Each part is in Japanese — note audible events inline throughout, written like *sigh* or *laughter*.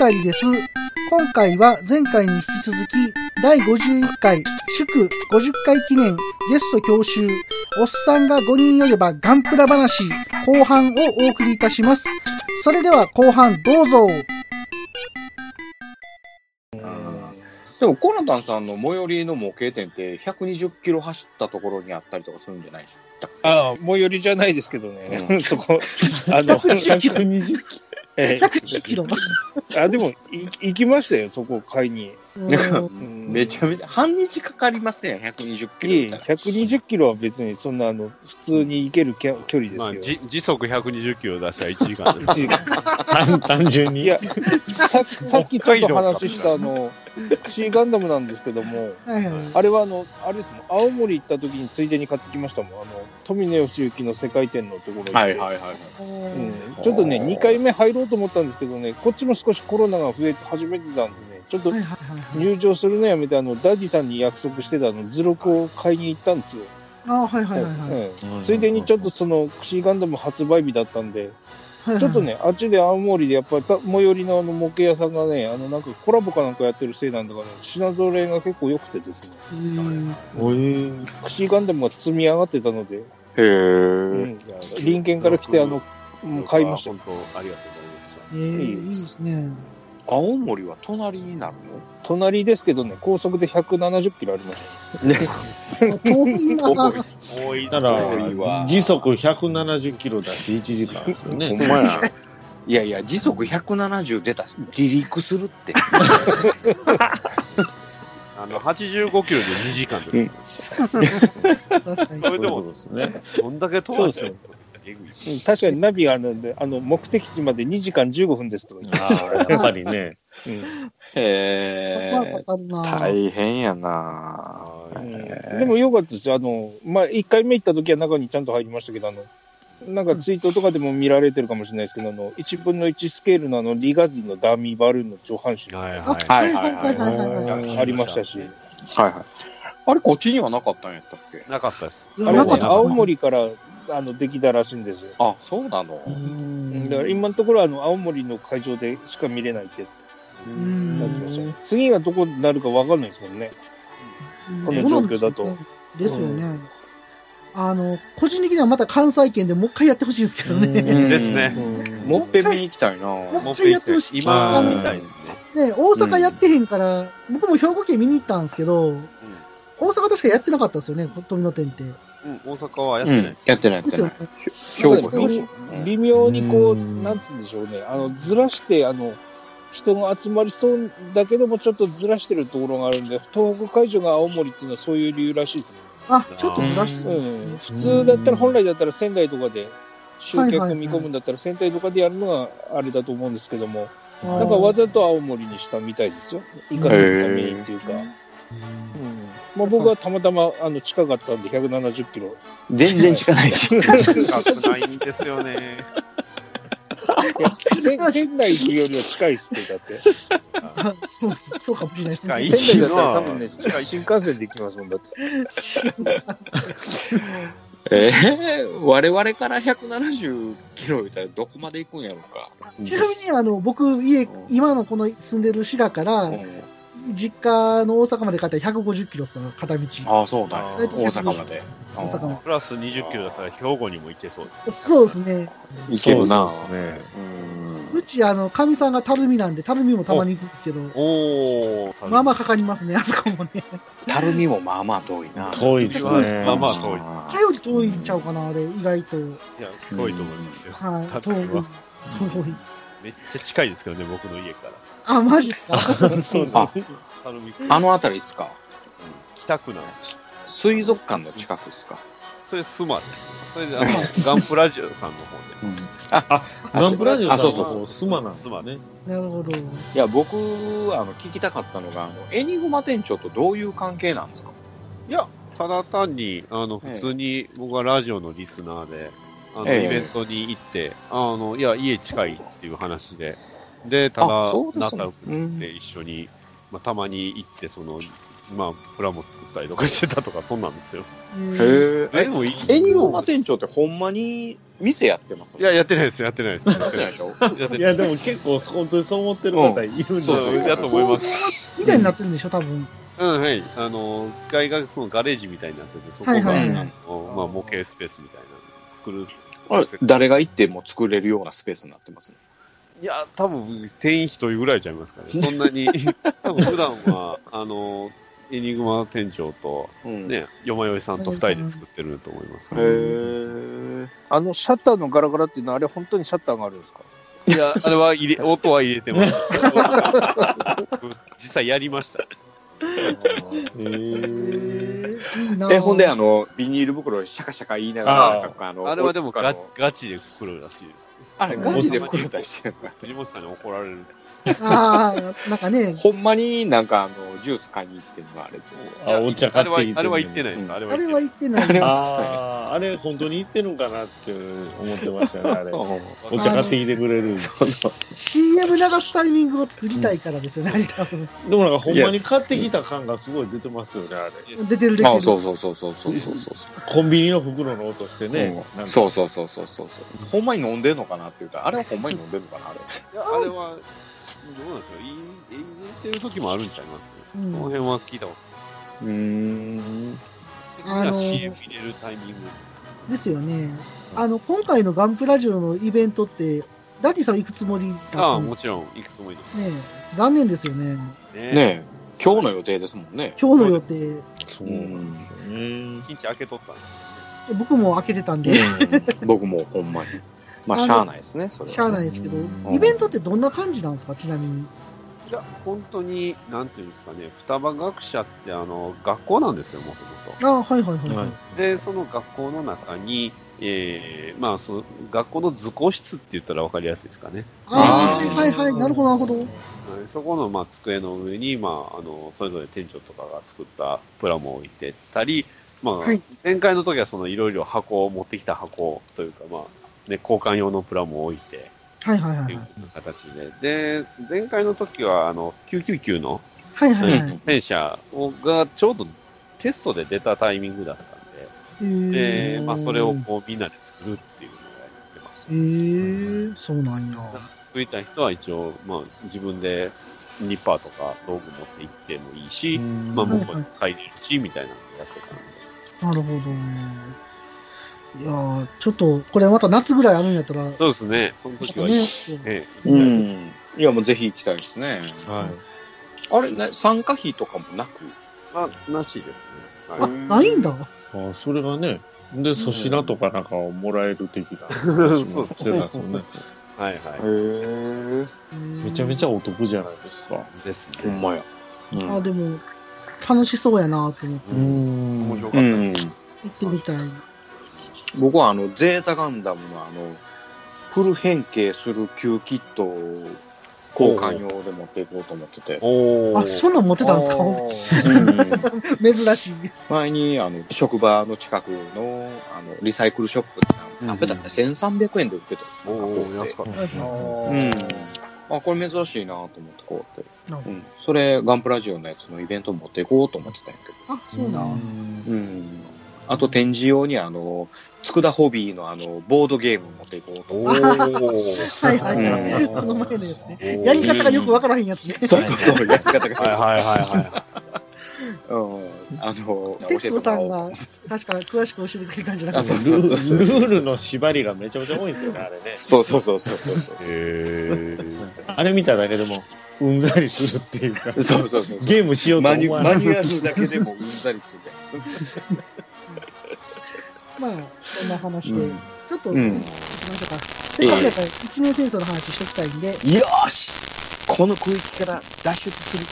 返りです。今回は前回に引き続き、第51回祝50回記念ゲスト教習、おっさんが5人よればガンプラ話後半をお送りいたします。それでは後半どうぞ。でも、コナタンさんの最寄りの模型店って120キロ走ったところにあったりとかするんじゃないですかああ、最寄りじゃないですけどね。う *laughs* そこ、あの、120キロ。ええ110キロ。あ、でも、い行きましたよ、そこ買いに。めちゃめちゃ、半日かかりますね、120キロいえみたいな。120キロは別にそんな、あの、普通に行ける距離ですよ。まあ、じ時速120キロ出したら1時間です。*laughs* 一時間単 *laughs* 単純に。いや、さ *laughs* さっきちょっと話したあの、シーガンダムなんですけども、あれはあの、あれですね、青森行った時についでに買ってきましたもん。あの、富野義行の世界展のところに。はいはいはいはい。うん、ちょっとね、2回目入ろうと思ったんですけどね、こっちも少しコロナが増えて始めてたんでね、ちょっと。入場するのやめて、あの、ダディさんに約束してたあの、図録を買いに行ったんですよ。あはいはいはいはい。うんついでにちょっとその、クシーガンダム発売日だったんで、*laughs* ちょっとね、あっちで青森でやっぱりた最寄りのあの模型屋さんがね、あのなんかコラボかなんかやってるせいなんだかね、品揃えが結構良くてですね、うんおいクシーガンダムが積み上がってたので、へうー。ん、隣県から来て、あの、買いましたよ。本当、ありがとうございました。えー、いいですね。青森は隣になる隣ですけどね、高速で170キロありましたね。*laughs* 遠いなの多いだから多いわ、時速170キロだし1時間ですよほんね。まや。いやいや、時速170出たし、離陸するって。*laughs* あの、85キロで2時間で確かに。そういうことですね。どんだけ飛ばしてるんですかえぐい。うん確かにナビがあるんで、あの、目的地まで2時間15分ですとか言ってああ、やっぱりね。うんへまあかー。かるな。大変やなうんでも良かったですよ。あの、まあ、1回目行った時は中にちゃんと入りましたけど、あの、なんかツイートとかでも見られてるかもしれないですけど、あの、1分の1スケールのあの、リガズのダミーバルーンの上半身はいあはい。はいはいはいはいはいはいはい。ありましたし、はいはい。あれ、こっちにはなかったんやったっけ？なかったです。あれねなかった青森から、あの、できたらしいんですよ。あ、そうなの？ううんんだから今のところはあの、青森の会場でしか見れないってやつうんになってましたね。次がどこになるか分かんないですもんね。この状況だとですよね。ですよね。あの、個人的にはまた関西圏でもう一回やってほしいんですけどね。うんですね。もっぺん見に行きたいなもう一回やってほしい。今、あのみたいですね。ね、大阪やってへんから、僕も兵庫県見に行ったんですけど、大阪確かやってなかったですよね、富野店って。うん、大阪はやっうんてないです。。やってないやっ。ね。兵庫微微妙にこう、うんなんつうんでしょうね、あの、ずらして、あの、人が集まりそうだけども、ちょっとずらしてるところがあるんで、東北会場が青森っていうのはそういう理由らしいですあ、ちょっとずらしてね。る。うん。普通だったら、本来だったら仙台とかで、集客見込むんだったら仙台とかでやるのがあれだと思うんですけども、なんかわざと青森にしたみたいですよ。行かせるためにっていうか。うん。まあ僕はたまたま、あの、近かったんで170キロ。全然近ないし。近くないんですよね。いや、仙仙台行くよりは近いっすって、だって。あそうっす、そうかもしれないですね。仙台だったら多分ね、新幹線で行きますもんだって。えー、我々から170キロ言ったらどこまで行くんやろうか。ちなみに、あの、僕、家、今のこの住んでる滋賀から、うん実家の大阪まで帰ったら150キロさ、片道。ああ、そうだ。あ大ー阪まで。大阪までプラス20キロだったら兵庫にも行けそうです。そうですね。行けるな。そうですね。うんうち、あの、かみさんがたるみなんで、たるみもたまに行くんですけど、おー。まあまあかかりますね、あそこもね。たるみもまあまあ遠いな。遠いですね。まあまあ遠いあかより遠いんちゃうかな、あれ、意外と。いや、遠いと思いますよ。はい、遠い。遠い。めっちゃ近いですけどね、僕の家から。あ、マジっすか？*laughs* そうあたるみあの辺りですか？北区なんで水族館の近くですか？それスマです。それで、あの、ガンプラジオさんの方で。あ、ガンプラジオさんあそうそうのスマなんですスマね。なるほど。いや、僕、あの、聞きたかったのが、あの、エニグマ店長とどういう関係なんですか？いや、ただ単に、あの、普通に僕はラジオのリスナーで、あの、ええ。イベントに行って、あの、いや、家近いっていう話で、で、たあだ仲良くなって一緒に、まあ、たまに行って、その、まあ、プラモ作ったりとかしてたとか、そんなんですよ。えーへえ。でもいい。エニグマ店長ってほんまに店やってます？いや、やってないです、やってないです。やってないでしょ？やってないいや、でも結構本当にそう思ってる方いるんですそうそう、よ。やと思います。みたいになってるんでしょ、多分。うん、はい。あの、外学のガレージみたいになってて、そこが、まあ、模型スペースみたいなの作る。誰が行っても作れるようなスペースになってますね。いや、多分、店員一人ぐらいちゃいますかね。*laughs* そんなに、*laughs* 多分普段は、あの、エニグマ店長と、うん。ね、よまよいさんと二人で作ってると思います。へえ。あのシャッターのガラガラっていうのは、あれ本当にシャッターがあるんですか？いや、あれは入れ、音は入れてます。*laughs* 実際やりました。え、ほんで、あの、ビニール袋シャカシャカ言いながら、あーなんかあの、あれはでもガガチで作るらしいです。あれ、ガチで袋出してるのか藤本さんに怒られる。ああ、なんかね。ほんまになんかあの、ジュース買いに行ってるのあれあ、お茶買ってあれは行ってないです。あれは行ってない。ああ、あれ本当に行ってるのかなって思ってましたね、あれ。*laughs* お茶買ってきてくれる。CM 流すタイミングを作りたいからですよね、あれ多分。でもなんかほんまに買ってきた感がすごい出てますよね、あれ。出てる出てる。そうそうそうそうそうそうそう。コンビニの袋の音してね。そうそうそうそうそう。ほんまに飲んでるのかなっていうか、あれはほんまに飲んでるのかな、あれ。あれは。どうなんですか？言い言ってる時もあるんちゃいます？うんこの辺は聞いたこうーん。とあのー CM 入れるタイミング。ですよね。あの、今回のガンプラジオのイベントって、ダディさん行くつもりだああ、ったんですもちろん、行くつもりでね残念ですよね。すね。ねえ、今日の予定ですもんね。今日の予定、そうなんですよね。一日開けとったんです僕も開けてたんで、僕もほんまに。まあ、しゃあないですね、それはね。しゃあないですけど、んイベントってどんな感じなんですか、ちなみに？いや、本当に、なんていうんですかね、双葉学舎って、あの、学校なんですよ、もともと。ああ、はいはいはい。はいで、その学校の中に、えー、まあ、その、学校の図工室って言ったら分かりやすいですかね。ああ、はいはいはい。なるほどなるほど。はいそこの、まあ、机の上に、まあ、あの、それぞれ店長とかが作ったプラモを置いてたり、まあ、はい前回の時はそのいろいろ箱を持ってきた箱というか、まあ、ね、交換用のプラモを置いて、はいはいはいっていうはい。形で。で、前回の時は、あの、999のはいはいはい。戦車をがちょうどテストで出たタイミングだったんで、えで、まあ、それをこうみんなで作るっていうのをやってました。えー、そうなんや。作りたい人は一応、まあ、自分でニッパーとか道具持って行ってもいいし、まあ、はい向こうに買い入れるし、みたいなのをやってたんで。なるほど。いやーちょっと、これまた夏ぐらいあるんやったら、そうですね。その時は、ね、えうん。いや、もうぜひ行きたいですね。はい。あれ、ね、参加費とかもなく？あ、なしですね。あ、はいないんだ。あそれがね。で、粗品とかなんかをもらえる的な *laughs* 話もしてたんですよね。はいはへえ。めちゃめちゃお得じゃないですか。い。ですね。ほんまや。うんあ、でも、楽しそうやなと思って、ん面白かった。うん。行ってみたい。僕はあの、ゼータガンダムのあの、フル変形する旧キットを交換用で持っていこうと思ってて。おあ、そんなん持ってたんですか？うん *laughs* 珍しい。前に、あの、職場の近くの、あの、リサイクルショップって何べたって1300円で売ってたんですよ。おー、安かった。うん。あ、これ珍しいなと思ってこうって。うん。それ、ガンプラジオのやつのイベント持っていこうと思ってたんやけど。あ、そうなん。うん。あと展示用にあの、佃ホビーのあの、ボードゲーム持っていこうとお。はいはいはい。この前のやつね。やり方がよくわからへんやつね。そうそうそう、やり方が。はいはいはいは *laughs* うん。あの、テッドさん教が確か詳しく教えてくれたんじゃなあそうかったルールールの縛りがめちゃめちゃ多いんですよね、あれね。そうそうそうそうそう。あれ見ただけでも、うんざりするっていうか、そう。そうそうそう。ゲームしようとマニ思わない。マニュアルだけでもうんざりするやつ。まあ、そんな話で、うんちょっと、うん行きましょうか。せっかくやから一年戦争の話しときたいんで、よーしこの区域から脱出する。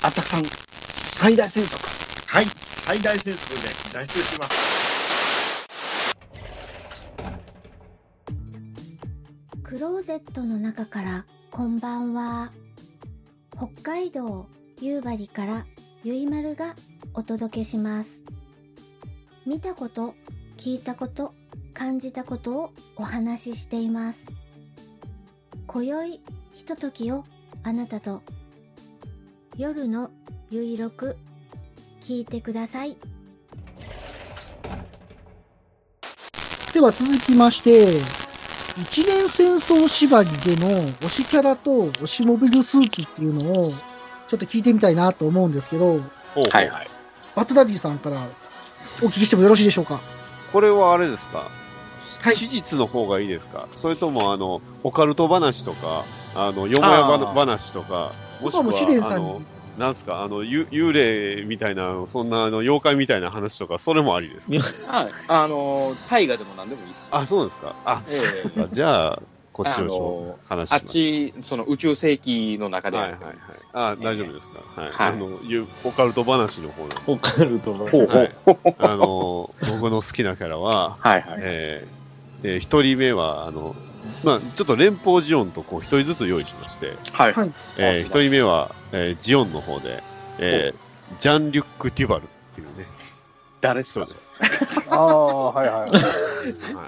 あったくさん、最大戦速。はい、最大戦速で脱出します。クローゼットの中からこんばんは北海道夕張からゆいまるがお届けします見たこと聞いたこと感じたことをお話ししています今宵ひとときをあなたと夜のゆいろく聞いてください。では続きまして、一年戦争縛りでの推しキャラと推しモビルスーツっていうのをちょっと聞いてみたいなと思うんですけど、はいはい。バットダディさんからお聞きしてもよろしいでしょうか？これはあれですか？はい史実の方がいいですか？それとも、あの、オカルト話とか、あの、よもやば話とか、もう試練さんあのに。なんすか、あの、ゆ幽霊みたいな、そんな、あの、妖怪みたいな話とか、それもありですか？*laughs* はい。あの、大河でも何でもいいっすよ。あ、そうですか。あ、ええあじゃあ、こっちの話します。あっち、その宇宙世紀の中ではいはいはい。あ、大丈夫ですか？はい。はいあの、ゆオカルト話の方なんでオカルトの。ほうほう。はいあの、僕の好きなキャラは、*laughs* はいはい。えーえー一人目は、あの、まあ、ちょっと連邦ジオンとこう一人ずつ用意しまして、はいはいえー一人目は、えージオンの方で、えージャン・リュック・デュバル誰そうです。ああ、はいはい。は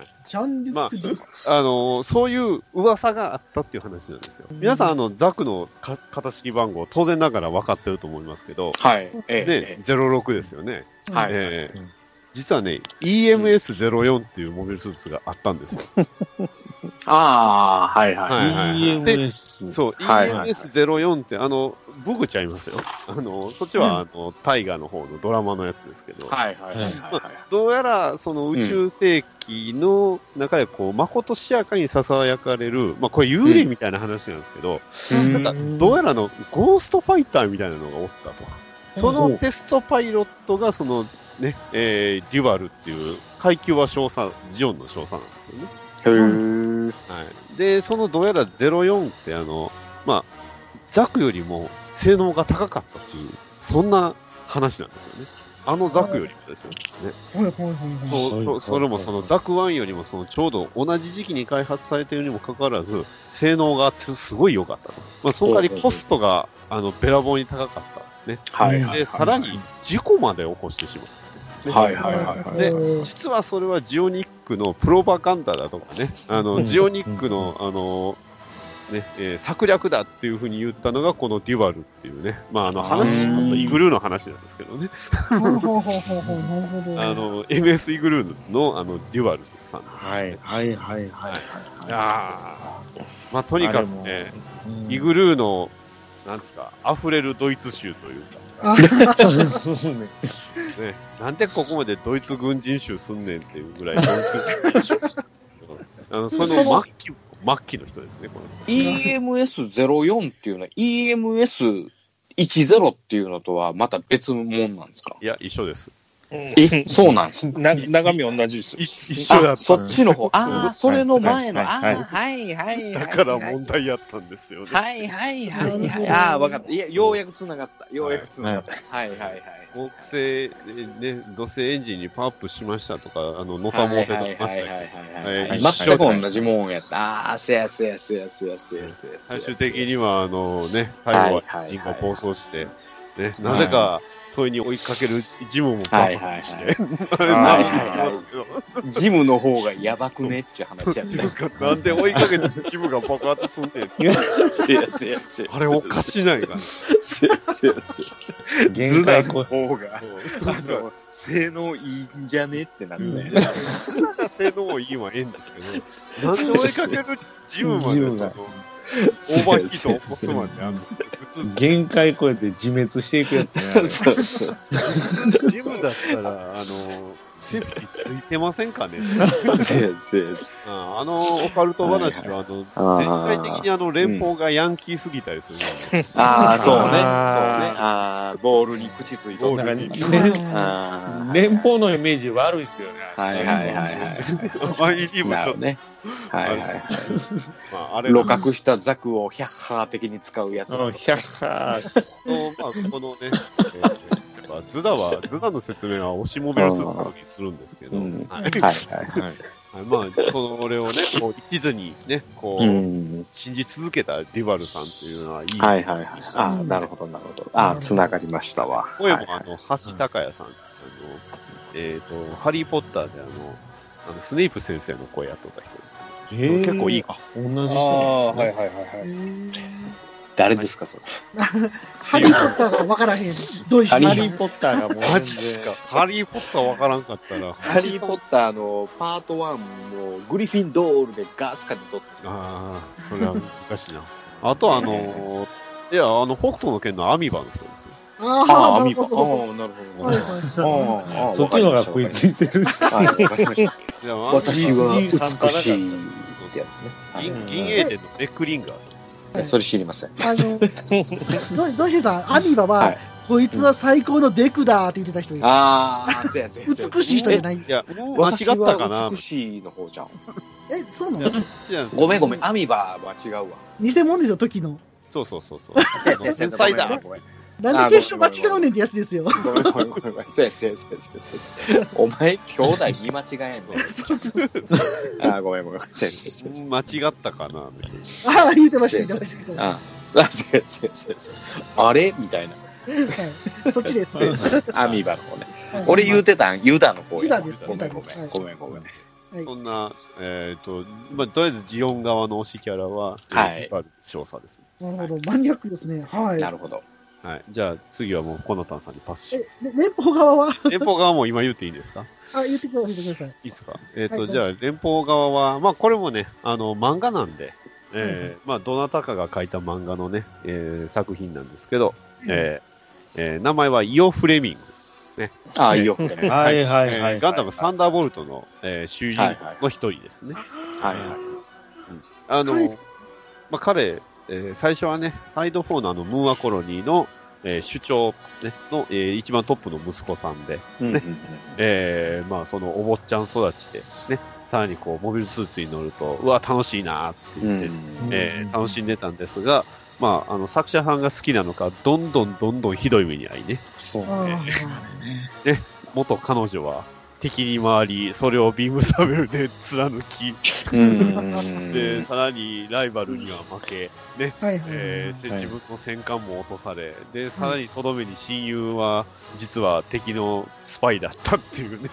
いジャンルックで、あのそういう噂があったっていう話なんですよ。皆さん、あの、ザクのか型式番号、当然ながら分かってると思いますけど、はい。えね、06ですよね。えはい。えーうん実はね、EMS04 っていうモビルスーツがあったんですよ。*laughs* ああ、はいはい。はいはいはい EMS。そう、はいはい EMS04 って、あの、ブグちゃいますよ。あの、そっちは、あの、大河の方のドラマのやつですけど、はいはいはいはいはい。どうやら、その宇宙世紀の中で、こう、まことしやかに囁かれる、まあ、これ幽霊みたいな話なんですけど、うんなんか、どうやらあの、ゴーストファイターみたいなのがおったと。そのテストパイロットが、その、ね、えー、デュバルっていう、階級は少佐、ジオンの少佐なんですよね。へーはい。で、そのどうやら04ってあの、まあ、ザクよりも性能が高かったっていう、そんな話なんですよね。あのザクよりもですよね。はいはいはいはい。そう、それもそのザク1よりもそのちょうど同じ時期に開発されているにもかかわらず、性能がつすごい良かったと。まあ、その代わりコストが、あの、べらぼうに高かった。ね。はいはい。で、さらに事故まで起こしてしまった。ねはいはいはいはい。でえー実はそれはジオニックのプロパガンダだとかね、あの、ジオニックの、あの、ね、えー策略だっていうふうに言ったのがこのデュバルっていうね、まあ、あの、話しますとイグルーの話なんですけどね。あの、MS イグルーの、あの、デュバルさん。はいはいはいはい。いやーまあ、とにかくね、うんイグルーの、なんですか、溢れるドイツ州というか、ね。ね、なんでここまでドイツ軍人州すんねんっていうぐらいあの、その末期、末期の人ですね、この人。EMS04 っていうのは EMS10 っていうのとはまた別物なんですか？いや、一緒です。え、そうなんです *laughs* な中身同じですよ。一一緒だあ、った。そっちの方。ああ、それの前の。あはいはいあ、はいはいはい。だから問題やったんですよね。はいはいはいはい。*laughs* ああ、わかった。いや、ようやく繋がった。ようやく繋がった。はいはいはい。合成、ね、土星エンジンにパワーアップしましたとか、あの、ノタモーで出ましたよ。はい全く同じもんやった。ああ、せやせやせやせやせやせや。最終的には、あのね、最後は人が暴走して、ね、なぜか、それに追いかけるジムもパワーアップして、ジムの方がやばくねっていう話やった。なんで追いかけてジムが爆発すんねん。せやせやせや。あれおかしないかな。せやせやせや。限ズナの方が、あの、性能いいんじゃねってなって。性能いいはええんですけど、*laughs* なんで追いかけるジムまでそのジムがオーバーヒートを起こすまであんの普通限界超えて自滅していくやつね。そうそうそジムだったら、あの、セーフティついてませんかね？*laughs* ああのオカルト話は、あの、全体的にあの、連邦がヤンキーすぎたりするああ、そうね。そうね。あああ、ボールに口ついとる。ボールにあ連邦のイメージ悪いっすよね。あ。はいはいはいはい。ちょっと、ね。はいはいはい。まあ、あれ露覚したザクをヒャッハー的に使うやつ。うん、ひゃっはの、まあ、このね、えーまあ、ズダは、ズダの説明は押しモビルスーツの時にするんですけど、うんはいはい *laughs* はい。はい。はいまあ、それをね、こう、一途にね、こう、うん。信じ続けたディバルさんっていうのはいい。はいはいはい。ああ、なるほどなるほど。ああ、つながりましたわ。声も、あの、橋高也さん、あの、えっ、と、ハリーポッターであの、あのスネイプ先生の声やっとった人です、結構いい。あ、同じああ、人はいはいはいはい。誰ですか、それ？*laughs* ハリー・ポッターがわからへん。どういう人？ハリー・ポッターがもうマジっすか？ハリー・ポッターわからんかったら。ハリー・ポッターのパート1もグリフィンドールでガスカで撮ってああ、それは難しいな。あとあのー、いや、あの、北斗の剣のアミバの人ですよ。ああアミバ。ああなるほど。、そっちのが食いついてるし。私は美しいってやつね。銀銀英伝のネックリンガーさん。それ知りません。あの、どどうしてさん、アミバは、はいこいつは最高のデクだって言ってた人です。ああ、そうやそうや美しい人じゃないんですいや、間違私ったかなは美しいの方じゃん。え、そうなの？ごめんごめん、アミバは違うわ。偽物ですよ、時の。そうそうそうそう。*laughs* 天才だ。ごめんなんで決勝間違うねんってやつですよ。ごめんごめんごめんごめん。そうやそうやそうやそうやそうやお前、兄弟見間違えんの。そうそうそう。あーごめんごめん。そうやそうやそうや間違ったかなみたいなああ、言ってました、言ってましたけど。はああ、そうやそうやそうやそうやあれ？みたいな。いそっちです。そうやそうやアミバの方ね。はい俺言うてたん、ユダの方や。ユダですごめんごめユダですん。ごめんごめん。はいそんな、えっ、と、まあ、とりあえずジオン側の推しキャラは、はいえー少佐です。なるほど、マニアックですね。はい。なるほど。はい。じゃあ、次はもう、コナタンさんにパスしえ、連邦側は？*laughs* 連邦側も今言っていいんですか？あ、言ってください、言ってください。いいですか？えっ、と、はいじゃあ、連邦側は、まあ、これもね、あの、漫画なんで、えーまあ、どなたかが書いた漫画のね、えー作品なんですけど、えーえー名前はイオ・フレミング。ああ、いいよ。ははいはいえーはい。ガンダムサンダーボルトの、えー主人はいはいの一人ですね。いはい。あの、はいまあ、彼、えー最初はね、サイド4のあの、ムーアコロニーの、えー首長、ね、の、えー一番トップの息子さんで、えーまあ、そのお坊ちゃん育ちで、ね、さらにこう、モビルスーツに乗ると、うわ、楽しいなってうん言って、えー楽しんでたんですが、まあ、あの、作者さんが好きなのか、どんどんどんどんひどい目に遭いね、そうあ *laughs* ね。元彼女は敵に回り、それをビームサベルで貫き、うん。で、さらにライバルには負け、ね、あ、はいはいえー、はい。自分の戦艦も落とされ、で、さらにとどめに親友は、実は敵のスパイだったっていうね、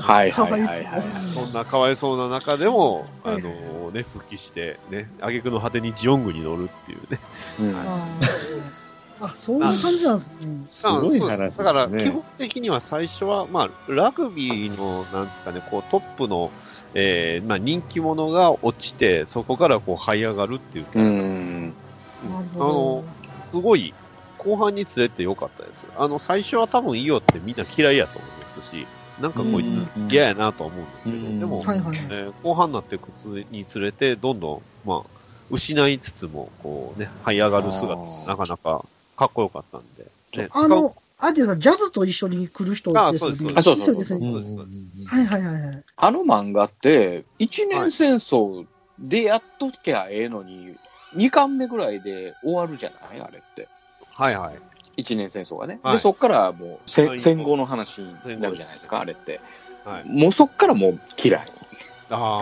はいかはいはいはい。そんなかわいそうな中でも、あはい。のね、復帰して、ね、挙句の果てにジオングに乗るっていうね。うんあそういう感じなんですね。すごいあそう話ですすでだから、基ね本。的には最初は、まあ、ラグビーの、なんですかね、こう、トップの、えーまあ、人気者が落ちて、そこからこう、這い上がるっていう。うん。あほの、すごい、後半に連れてよかったです。あの、最初は多分イオってみんな嫌いやと思いますし、なんかこいつうん嫌やなとは思うんですけど、うんでも、ど。はいはいはい。えー後半になっていくにつれて、どんどん、まあ、失いつつも、こうね、這い上がる姿、なかなかかっこよかったんで。ねあの、あれですか、ジャズと一緒に来る人ですよね。あそうですそうですね。そうですそうですはいはいはいはい。あの漫画って、一年戦争でやっときゃええのに、二巻目ぐらいで終わるじゃない？あれって。はいはい。一年戦争がね。はいで、そっからもう戦後の話になるじゃないですか、あれって。はい。もうそっからもう嫌い。あ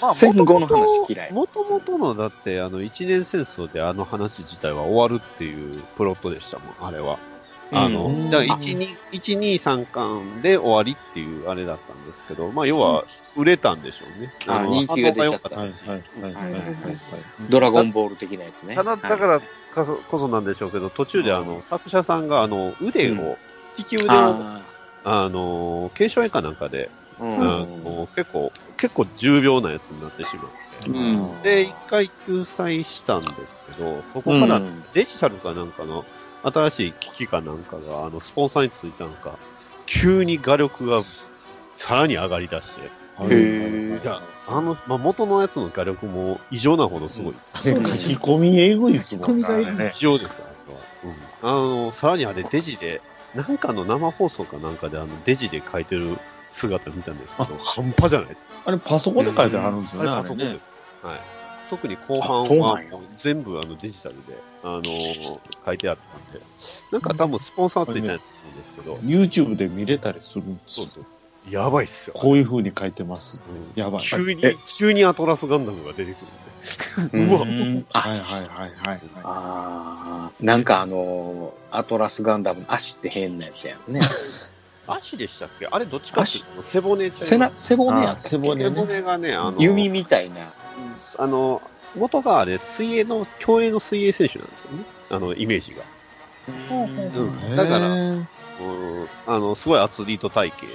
あ。戦後の話嫌い。もともとの、だって、あの、一年戦争であの話自体は終わるっていうプロットでしたもん、あれは。あの、うんだから1、2、1、2、3巻で終わりっていうあれだったんですけど、まあ、要は、売れたんでしょうね。のあ人気が出ちゃったはいはいはいはいはいはい。ドラゴンボール的なやつね。ただ、だからこそこそなんでしょうけど、途中であの、作者さんが、あの、腕を、うん利き腕を、ああの、継承絵かなんかで、うんの結構、結構重病なやつになってしまって。うんで、一回救済したんですけど、そこからうんデジタルかなんかの新しい機器かなんかが、あの、スポンサーについたのか、急に画力がさらに上がり出して、へーいや、あの、まあ、元のやつの画力も異常なほどすごい。書き込みえぐいっすもんね。異常です、あれは。うん。あの、さらにあれデジで、なんかの生放送かなんかであの、デジで書いてる姿見たんですけど、半端じゃないです。あれパソコンで書いてあるんですよね、パソコンで。す。はい。特に後半は全部あのデジタルで、あのー書いてあったんで、なんか多分スポンサーついてないと思うんですけど、YouTube で見れたりするんですよそうそう。やばいっすよ。こういう風に書いてます。うんやばい。急にえ、急にアトラスガンダムが出てくるんで。*laughs* うわうんあはいはいはいはい。あーなんかあのーアトラスガンダムの足って変なやつやんね。*laughs* 足でしたっけ？あれどっちかっていうと背骨背な背骨や背骨背骨がね、あの、弓みたいな。あの、元があれ、水泳の、競泳の水泳選手なんですよね。あの、イメージが。ほうほうほう。うん。だからへー。うん。あの、すごいアスリート体型で、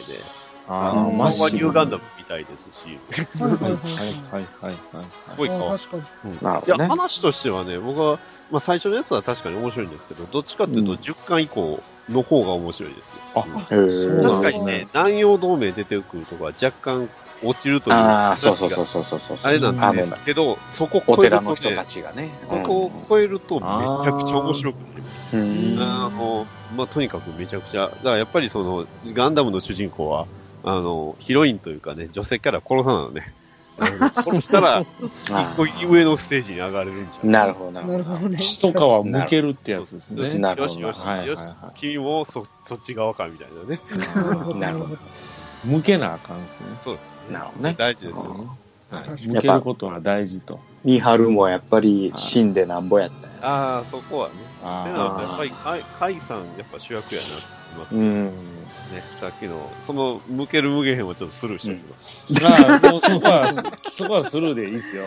あーあ、マッシューガンダム。みたいですし、はいはいはいはい。すごい変わっあ確かに。いや、なるほどね。話としてはね、僕は、まあ最初のやつは確かに面白いんですけど、どっちかっていうとうん10巻以降の方が面白いですよ。あうんへーそうなんです確かにね、南洋同盟出てくるとこは若干落ちるというああ、そうそうそうそうそうそう。あれなんですけど、そこ超えると人たね、ちがね。そこを超えるとめちゃくちゃ面白くなります。うん。あの、まあ、とにかくめちゃくちゃ、だからやっぱりその、ガンダムの主人公は、あの、ヒロインというかね、女性から殺さないのね。*laughs* 殺したら、一あ個上のステージに上がれるんじゃーなるほど、なるほなるほどね。一皮向けるってやつですね。よしよし、はいはいよし、君もそそっち側かみたいなね。なるほど。向けなあかんですね。そうですね。なるほどね大事ですよ。はい向けることは大事と。ど。三春もやっぱり死んでなんぼやった。ああ、そこはね。あでなるとやっぱり、カイカイさん、やっぱ主役やなって思いますね。うん。ねさっきの、その、向ける向けへんはちょっとスルーしておきます。まあ、もうそこは、そこはスルーでいいですよ。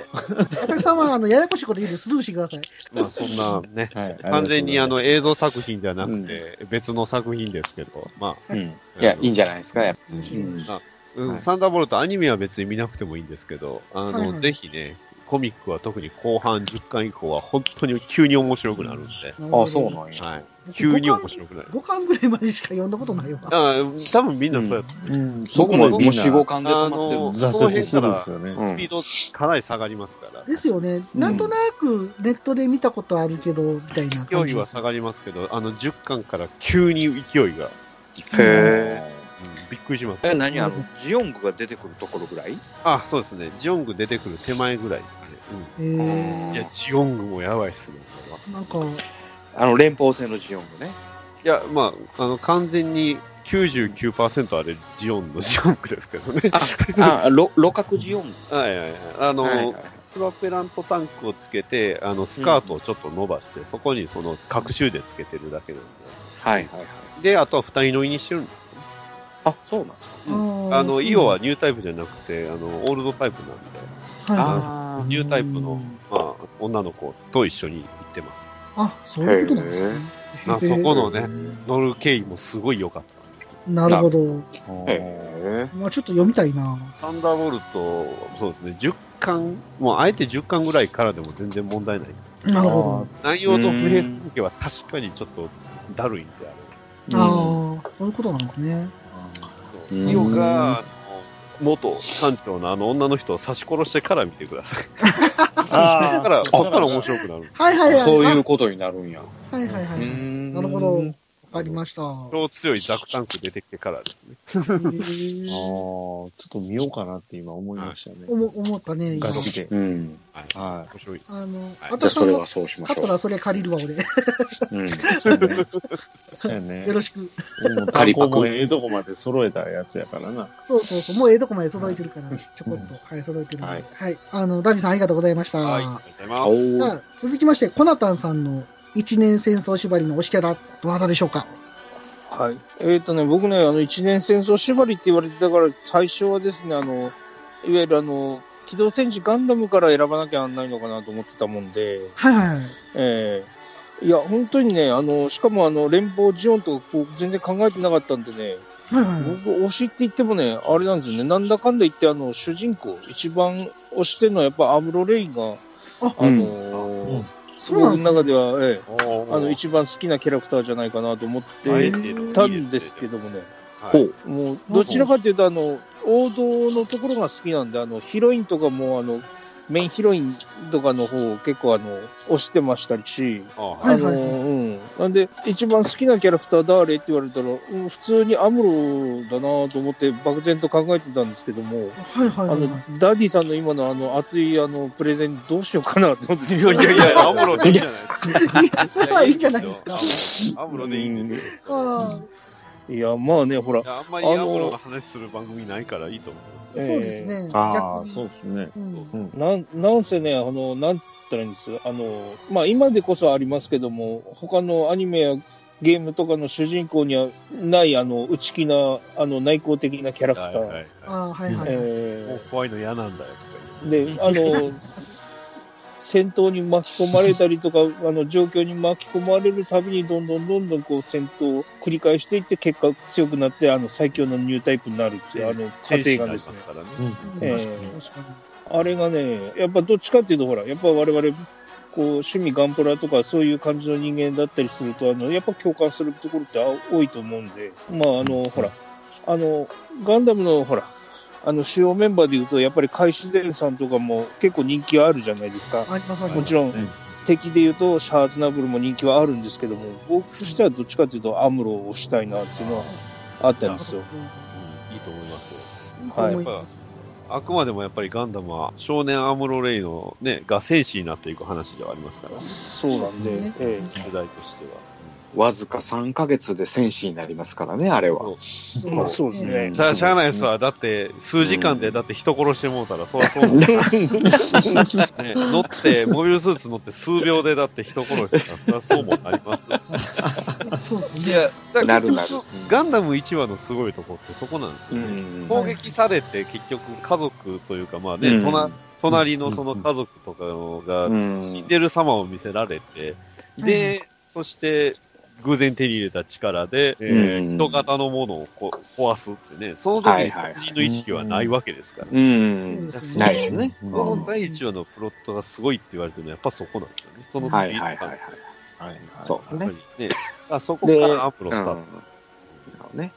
お客様は、あの、ややこしいこと言うのでスルーしてください。まあ、そんなね、はい。完全にあの映像作品じゃなくて、別の作品ですけど、まあ、うん。いや、いいんじゃないですか、やっぱ。うんうんはいサンダーボルトアニメは別に見なくてもいいんですけど、あの、はいはいぜひね、コミックは特に後半10巻以降は本当に急に面白くなるんで、あ、そうなんや。はい。急に面白くなる。5巻ぐらいまでしか読んだことないわ。あ多分みんなそうやと思う。うん。僕ももうみんな4、5巻で止まってるあの挫折するんですよね。うんスピードかなり下がりますから。ですよね。なんとなくネットで見たことあるけど、みたいな。勢いは下がりますけど、あの10巻から急に勢いが、へうんびっくりします。え。え、何あの、ジオングが出てくるところぐらい？あ、そうですね。ジオング出てくる手前ぐらいですね。えうん。いや、ジオングもやばいっすね、これは。ー、なんか、あの、連邦製のジオングね。いや、まあ、あの、完全に99%あれ、ジオンのジオングですけどね。あ、ろ路角ジオング。はいはいはい。あの、はいはいプロペラントタンクをつけて、あの、スカートをちょっと伸ばして、そこにその、各種でつけてるだけなんはいはいはい。で。で、あとは二人乗りにしてるんです。あ、そうなんですか。うんあの、イオはニュータイプじゃなくて、あの、オールドタイプなんで、はいニュータイプの、まあ、女の子と一緒に行ってます。あ、そういうことなんですね。まあ、そこのね、乗る経緯もすごい良かったんですよ。なるほど。へまあちょっと読みたいな。サンダーボルト、そうですね、10巻、もうあえて10巻ぐらいからでも全然問題ない。なるほ内容と普遍関係は確かにちょっとだるいんであど。ああ、そういうことなんですね。る。うんイオが、あの元艦長のあの女の人を刺し殺してから見てください。*laughs* あだから、そっから面白くなる。はいはいはい。そういうことになるんや。あ。はいはいはい。んなるほど。わかりました。超強いザクタンク出てきてからですね。へああ、ーちょっと見ようかなって今思いましたね。思思ったね、今ガ。チで。うん。はい。は面白いです。あの、はいじゃ私それはそうしましょ買ったらそれ借りるわ、俺。う。うん。い。そうやね。そうやねよ。ろしく。もう単行本ええとこまで揃えたやつやからな。そうそうそう。もうええとこまで揃えてるから、ちょこっと。はい、揃えてるんで。ははいい。あの、ダディさんありがとうございました。はい。ありがとうございます。続きまして、コナタンさんの一年戦争縛りの推しキャラ、どなたでしょうか？はい。えっ、とね、僕ね、あの、一年戦争縛りって言われてたから、最初はですね、あの、いわゆるあの、機動戦士ガンダムから選ばなきゃなんないのかなと思ってたもんで、はいはいはい。ええいや、本当にね、あの、しかもあの、連邦ジオンとかこう全然考えてなかったんでね、はいはいはい。僕、推しって言ってもね、あれなんですよね、なんだかんだ言って、あの、主人公、一番推してるのはやっぱアムロ・レイが、ああのーうん僕の中では、ええ、あの、一番好きなキャラクターじゃないかなと思ってたんですけどもね、はい。ほう。もう、どちらかというと、あの、王道のところが好きなんで、あの、ヒロインとかも、あの、メインヒロインとかの方を結構、あの、推してましたし、あはあの、はいはいはいうん。なんで、一番好きなキャラクター誰って言われたら、うん、普通にアムロだなと思って漠然と考えてたんですけども、はいはいはいあの、ダディさんの今のあの熱いあのプレゼンどうしようかなと思って。い。いやいやいや、アムロでいいんじゃないですか。いや、それはいいじゃないですか。*laughs* アムロでいいんですよ。あいや、まあね、ほらあんまりアムロの話する番組ないからいいと思う。あ、そうですね。そうですね。うんなん、なんせね、あの、なんて言ったらいいんです？あの、まあ今でこそありますけども、他のアニメやゲームとかの主人公にはない、あの、内気な、あの、内向的なキャラクター。はいはいはい。ああ、はいはいはい。えもう怖いの嫌なんだよとかーで、あの、*laughs* 戦闘に巻き込まれたりとか、*laughs* あの、状況に巻き込まれるたびに、どんどんどんどんこう戦闘を繰り返していって、結果強くなって、あの、最強のニュータイプになるっていう、あの、過程がですね。あれがね、やっぱどっちかっていうと、ほら、やっぱ我々、こう、趣味ガンプラとかそういう感じの人間だったりすると、あの、やっぱ共感するところってあ多いと思うんで、まあ、あの、ほら、あの、ガンダムの、ほら、あの、主要メンバーで言うと、やっぱり海自伝さんとかも結構人気はあるじゃないですか。もちろん、うん敵で言うと、シャーズナブルも人気はあるんですけども、僕としてはどっちかというと、アムロを推したいなっていうのはあったんですよ。うんいいと思いますよ。はいあくまでもやっぱりガンダムは少年アムロレイのね、が戦士になっていく話ではありますから、そうなんで、ねえ時代としては。わずか3ヶ月で戦士になりますからね、あれは。えまあそうですね。さあ、しゃあないですわ。だって、数時間で、だって人殺してもうたら、そりゃそう *laughs* ね。乗って、モビルスーツ乗って数秒でだって人殺したら、そりゃそうもなります。そうですね。いや、だからなるなる結局ガンダム1話のすごいとこってそこなんですよね。うん攻撃されて結局家族というか、まあね、うん隣隣のその家族とかがうん死んでる様を見せられて、で、そして偶然手に入れた力で、えーうん人型のものをこ壊すってね、その時に殺人の意識はないわけですから。ないですね。うんその第1話のプロットがすごいって言われてるのはやっぱそこなんですよね。そのスピードはいはいはいはい。はいそうね。りね。あそこからアプロスタート。うんね。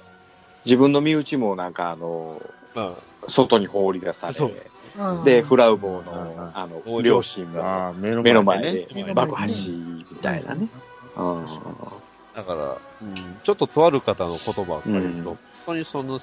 自分の身内もなんかあの、ま外に放り出さあ、れそうでフラウボーうんの、あの、うん両親もああ、目の前。で爆破し、みたいなね。うん。だから、うん、ちょっととある方の言葉を借りると、うん。本当にその、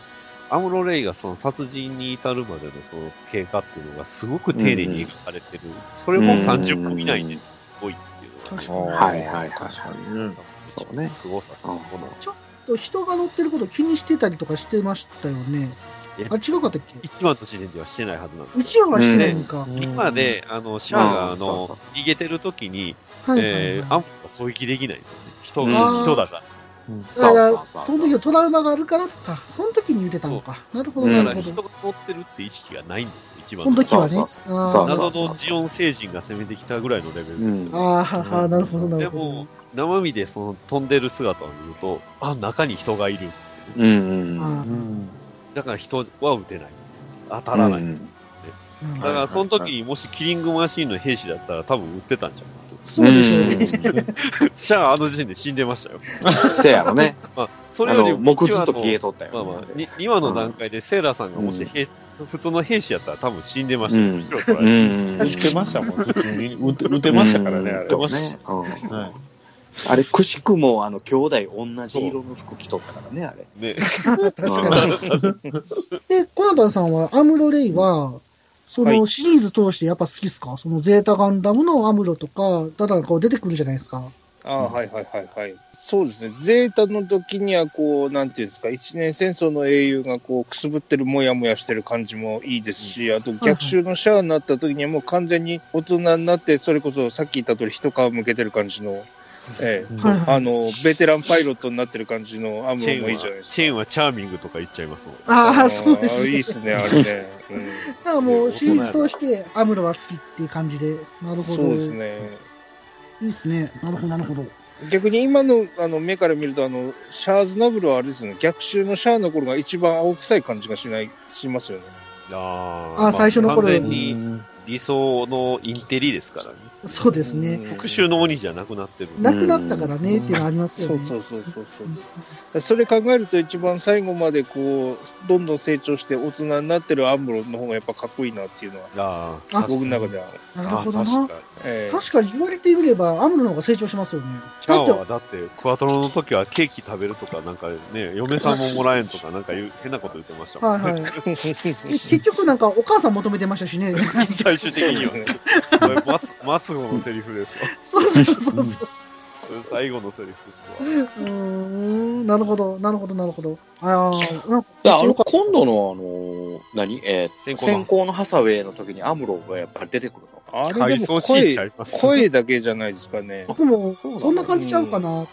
アムロ・レイがその殺人に至るまでのその経過っていうのがすごく丁寧に描かれてる。それも30分以内ですごいっていうのが、確かに。はいはいはい。確かにね。そうねすごさそこな。ん。ちょっと人が乗ってること気にしてたりとかしてましたよね。えあ、違うかったっけ？一番の時点ではしてないはずなんです一話はしてないのか。今で、あの、シャアが、あうん。そう逃げてる時に、はいはいえー、アはンプが狙撃できないんですよね。人うんが、人だから。うんい。だから、その時のトラウマがあるからか。その時に言ってたのか。なるほど、うんだからなるほど。人が乗ってるって意識がないんですよ、一番その時はね。謎のジオン星人が攻めてきたぐらいのレベルですよ。うんあーはは、なるほど、なでるほども。、生身でその飛んでる姿を見ると、あ、中に人がいる。うんうん。あうんだから人は撃てない。当たらない。うんーだから、その時にもしキリングマシーンの兵士だったら多分撃ってたんちゃいますそうでしょうね。*laughs* シャアあの時点で死んでましたよ。せやろね。*laughs* まあ、そあれよりの、木ずっと消えとったよ。まあまあ、に2話の段階でセーラーさんがもし兵、普通の兵士やったら多分死んでましたよ。うん後ろ取らうれてん。打てましたもん、普通に。打て打てましたからね、あれ。そうね。うんはいあれ、くしくも、あの、兄弟同じ色の服着とったからね、あれ。ね。*laughs* 確かに。で、コナタンさんは、アムロレイは、そのはいシリーズ通してやっぱ好きっすか？そのゼータガンダムのアムロとか、だからこう出てくるじゃないですか。ああ、はいはいはいはい。そうですね。ゼータの時には、こう、なんていうんですか、一年戦争の英雄が、こう、くすぶってる、もやもやしてる感じもいいですし、あと、逆襲のシャアになった時には、もう完全に大人になって、それこそさっき言った通り、一皮向けてる感じの、ええ、あの、ベテランパイロットになってる感じのアムロもいいじゃないですか。チェーンはチャーミングとか言っちゃいますもん。ああ、そうですね。いいっすね、あれね。だからもうシリーズ通してアムロは好きっていう感じで。なるほど。うん、そうですね。いいっすね。なるほど、なるほど。逆に今のあの目から見るとあのシャーズナブルはあれですね逆襲のシャアの頃が一番青臭い感じがしないしますよねああ最初の頃に理想のインテリですからね。そうですね。復讐の鬼じゃなくなってる。なくなったからねっていうのありますよね。そうそうそうそうそうそれ考えると一番最後までこうどんどん成長して大人になってるアンブロの方がやっぱかっこいいなっていうのはああ、あ僕の中では、なるほどな。あ確かに。ええ確かに言われてみれば、アムロの方が成長しますよね。だって、はだって、クワトロの時はケーキ食べるとか、なんかね、嫁さんももらえんとか、なんか言う *laughs* 変なこと言ってましたもんね。はいはい。で *laughs* 結局なんかお母さん求めてましたしね。*laughs* 最終的には。これ松松子のセリフですわ。そうそうそうそう。最後のセリフですわ。うーん、なるほど、なるほど、なるほど。ああ、なんかいや、あの、今度の、あの、何？えー先行の先行のハサウェイの時にアムロがやっぱり出てくるのか。あれでも声。声だけじゃないですかねた。でも、そんな感じちゃうかな。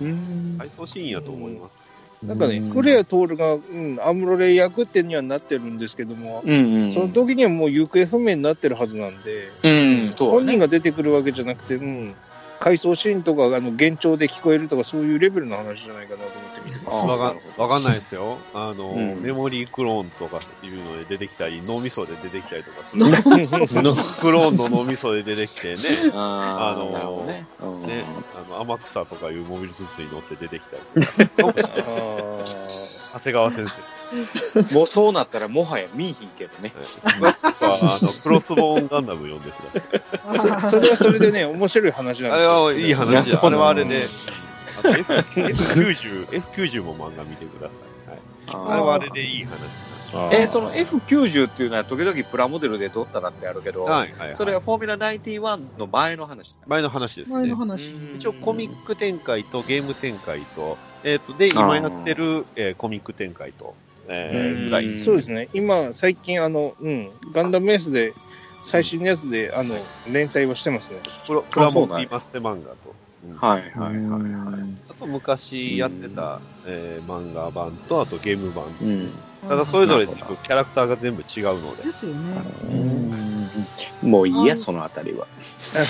うん。回想シーンやと思います。なんかね、うん古谷徹が、うん、アムロレイ役ってにはなってるんですけども、うんうん。その時にはもう行方不明になってるはずなんで、うん、そう本ね人が出てくるわけじゃなくて、うん、回想シーンとか、あの、幻聴で聞こえるとか、そういうレベルの話じゃないかなと思って見てます。あわかわかんないですよ。あの、うんメモリークローンとかいうので出てきたり、脳みそで出てきたりとかする。脳みそクローンの脳みそで出てきてね、*laughs* あのね。うんね、あの、天草とかいうモビルスーツに乗って出てきたりとか。*laughs* 長谷川先生。*laughs* もうそうなったらもはや見いひんけどね。はいあの、クロスボーンガンダム読んでください。それはそれでね、面白い話なんあれですよ。はいい話で、いやそうあれはあれなで、あと F- F90、F90 も漫画見てください。はい。あれはあれでいい話あーえーその F90 っていうのは時々プラモデルで撮ったらってあるけど、はいはい、はい。それはフォーミュラ91の前の話。前の話ですね前の。話。一応コミック展開とゲーム展開と、えっ、と、で、今やってる、えーコミック展開と、えーぐらい。うんそうですね。今、最近、あの、うん、ガンダムエースで、最新のやつで、あの、連載をしてますね。プロプラモそうなんやビマステ漫画と。うんはいはいはいはい。あと昔やってた、えー漫画版と、あとゲーム版。うん。ただそれぞれキャラクターが全部違うのでで。すよね。もういいや、そのあたりは。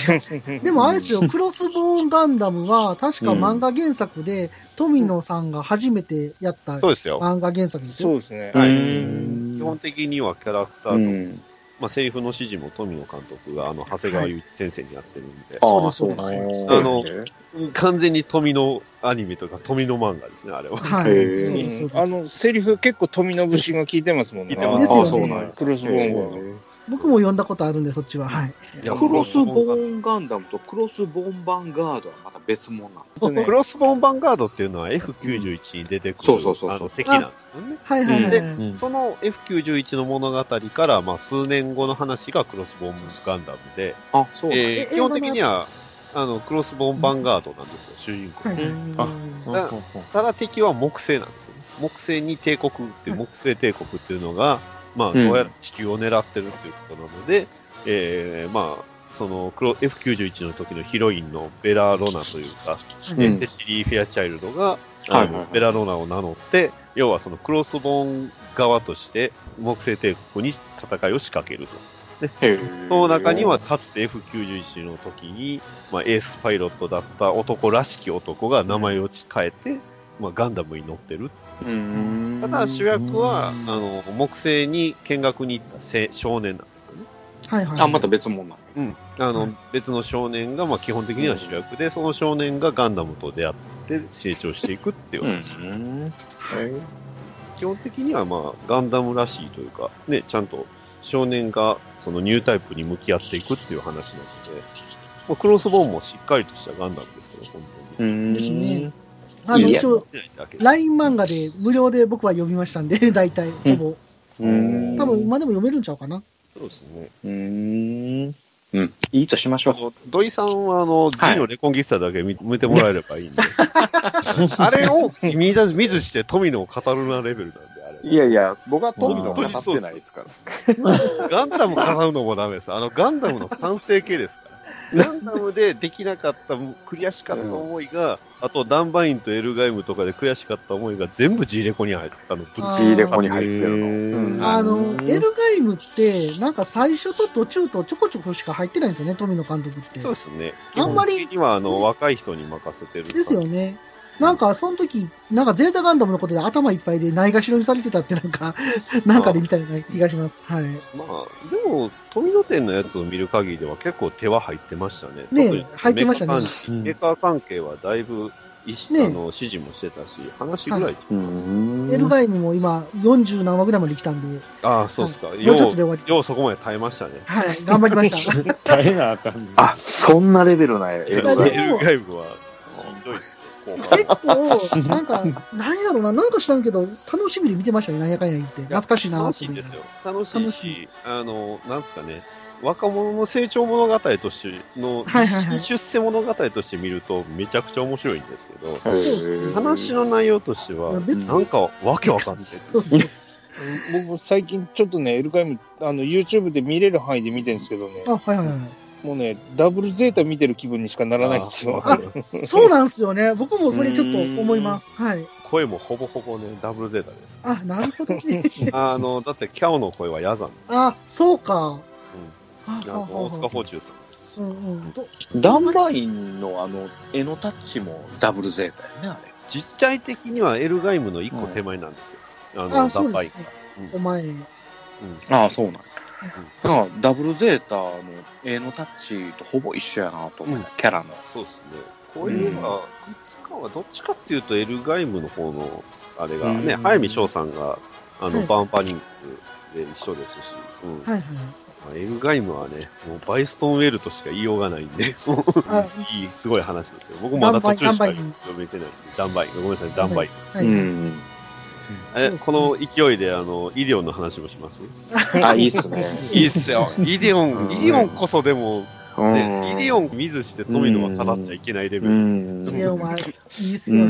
*laughs* でもあれですよ、クロスボーンガンダムは、確か漫画原作で、富野さんが初めてやったそうですよ。漫画原作ですよ。そうですね。はいうん基本的にはキャラクターと、うん。まあ、セリフの指示も富野監督が、あの、長谷川祐一先生にやってるんで、そうですそうですなんやあの完全に富野アニメとか富野漫画ですね、あれは。はい。そうです、そうです。あの、セリフ結構富の節が効いてますもんね。効いてますあそうなんやクロスボーンは。僕も読んだことあるんで、そっちは。はい。クロスボーンガンダムとクロスボーンバンガードはまた別物なの。ねクロスボーンバンガードっていうのは F91 に出てくる、そうそうそうそう敵なんですよね。はいはいはい。ではいその F91 の物語から、まあ、数年後の話がクロスボーンガンダムで、あ、そうなんやええー基本的にはあのクロスボーンバンガードなんですよ、主人公。はいはいあただ敵は木星なんですよね。木星に帝国って木星帝国っていうのが、まあ、うん。どうやら地球を狙ってるっていうことなので、えーまあ、その黒 F91 の時のヒロインのベラ・ロナというか、うん。シリー・フェアチャイルドが、あのはいベラ・ロナを名乗って、要はそのクロスボーン側として木星帝国に戦いを仕掛けると。へー。その中には、かつて F91 の時に、まあ、エースパイロットだった男らしき男が名前を変えて、まあ、ガンダムに乗ってる。うんただ主役は、あの、木星に見学に行ったせ少年なんですよね。はいはい。あ、また別物なの。うん。あの、はい別の少年が、まあ、基本的には主役で、その少年がガンダムと出会って成長していくっていう話。基本的には、まあ、ガンダムらしいというか、ね、ちゃんと少年がそのニュータイプに向き合っていくっていう話なので、まあ、クロスボーンもしっかりとしたガンダムですよ、本当に。うん。あの、一応、LINE 漫画で無料で僕は読みましたんで、*laughs* 大体、ほぼ。うん多分、今でも読めるんちゃうかな。そうですね。うん。うん。いいとしましょう。土井さんは、あの、はい G のレコンギスタだけ見見てもらえればいいんで。*laughs* あれを見ず見ずして富野を語るなレベルなんで、あれ。いやいや、僕は富野本当に語ってないですから。*laughs* ガンダム語るのもダメです。あの、ガンダムの完成形ですから。ガンダムでできなかった、悔しかった思いが、あと、ダンバインとエルガイムとかで悔しかった思いが全部 G レコに入ったの。ぶつあー仕入れ子に入ってるの。うんあの、エルガイムって、なんか最初と途中とちょこちょこしか入ってないんですよね、富野監督って。そうですね。あんまり基本的には、あの、若い人に任せてる。ですよね。なんか、その時、なんか、ゼータガンダムのことで頭いっぱいでないがしろにされてたって、なんか、*laughs* なんかで見たような気がします。はい。まあ、でも、富野店のやつを見る限りでは結構手は入ってましたね。ね入ってましたねメカ関係メーカー関係はだいぶ、ねえあの、指示もしてたし、話ぐらい。うんエルガイムも今、40何話ぐらいまで来たんで、ああ、そうっすか。もよう、うちょっとで終わり。ようそこまで耐えましたね。はい、頑張りました。*laughs* 大変なあかんね。あ、そんなレベルなんや、エルガイやでもエルガイブはしんどいです結構、なんか、なんやろな、なんか知らんけど、楽しみに見てましたね、なんやかんや言って。懐かしいな楽しいんですよ。楽しい楽しし、あの、なんですかね。若者の成長物語としての、はいはいはい出世物語として見るとめちゃくちゃ面白いんですけど、話の内容としては、なんかわけわかんない。僕、最近ちょっとね、エルガイム、あの、YouTube で見れる範囲で見てるんですけどね、あ、はいはいはい。もうね、ダブルゼータ見てる気分にしかならないんですよ。そうなんですよね。僕もそれちょっと思います。はい。声もほぼほぼね、ダブルゼータです。あ、なるほどね。*laughs* あの、だってキャオの声はヤザン。あ、そうか。ああの、大塚フォーチュンさん。うんうん。どダンバインのあの、絵のタッチもダブルゼータやね、あれ。実際的にはエルガイムの一個手前なんですよ。あの、あ、そうダンバインですねが。。お前。うんああ、そうなんや。だからダブルゼータの絵のタッチとほぼ一緒やなと思う、うんキャラの。そうですね。こういうのが、いつかはどっちかっていうと、エルガイムの方の、あれがね、うん速水奨さんが、あの、はいバーン・バニングスで一緒ですし、うん。はいはい。まあエルガイムはね、もうバイストンウェルとしか言いようがないんで、あいい、すごい話ですよ。僕まだ途中しか読めてないんで、ダンバイン。ごめんなさい、ダンバイン。はいはい。ん。え、この勢いで、あの、イデオンの話もします？*laughs* あ、いいっすね。いいっすよ。イデオン、うんイデオンこそでも、ね、イデオン。ン見ずして富野は語っちゃいけないレベうル。ん。イデオンはいいっすうよイ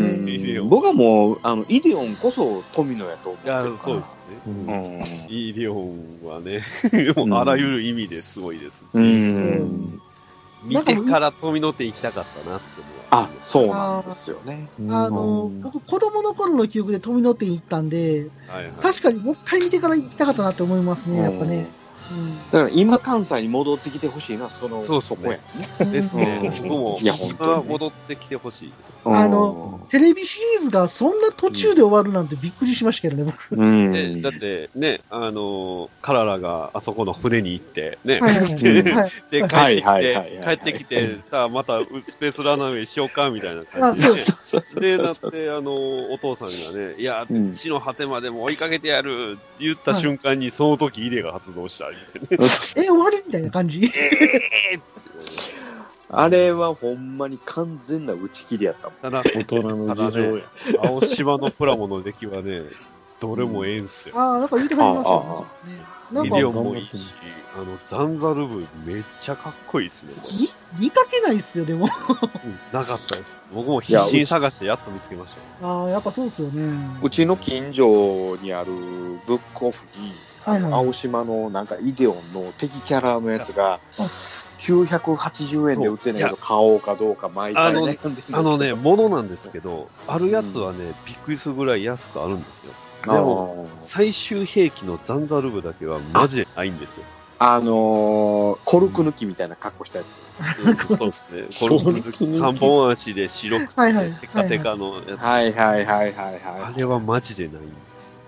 ね。僕はもう、あの、イデオンこそ富野やと思ってる。そうですね。うん。イデオンはね、*laughs* もうあらゆる意味ですごいです。うん。見てから富野店行きたかったなって思う。あ、そうなんですよね。あの、僕、子供の頃の記憶で富野店行ったんで、はいはい。確かにもう一回見てから行きたかったなって思いますね、やっぱね。だから今関西に戻ってきてほしいな、その、そうそこやですね。もいや本当にね今戻ってきてほしいです。あの、テレビシリーズがそんな途中で終わるなんてびっくりしましたけどね、僕。うん。でだってね、あの、カララがあそこの船に行って、ね。で、帰はいってきて帰ってきて、さあ、またスペースランナーウェイしようか、みたいなあ感じで。そうそうそうで、なっ。て、あの、お父さんがね、いや、うん地の果てまでも追いかけてやるって言った瞬間に、その時、イレが発動した。え、終わりみたいな感じ？*laughs* あれはほんまに完全な打ち切りやったもん。ただ、大人の事情や。青島のプラモの出来はね、どれもええんすよ。ああ、なんか言いたくなりましたよね。なんかイデオンもいいし、あの、ザンザルブめっちゃかっこいいっすね。*laughs* 見見かけないっすよ、でも。うんなかったです。僕も必死に探してやっと見つけましたよ。ああ、やっぱそうっすよね。うちの近所にあるブックオフに、はいはい青島のなんかイデオンの敵キャラのやつが、980円で売ってないけど買おうかどうか毎回悩んでんだけどあのね、ものなんですけど、あるやつはね、びっくりするぐらい安くあるんですよ。でも、最終兵器のザンザルブだけはマジでないんですよ。あのー、コルク抜きみたいな格好したやつ。うんそうですね。コルク抜き三本足で白くて、はいはいテカテカのやつ。はいはいはいはいあはい。れはマジでないんです。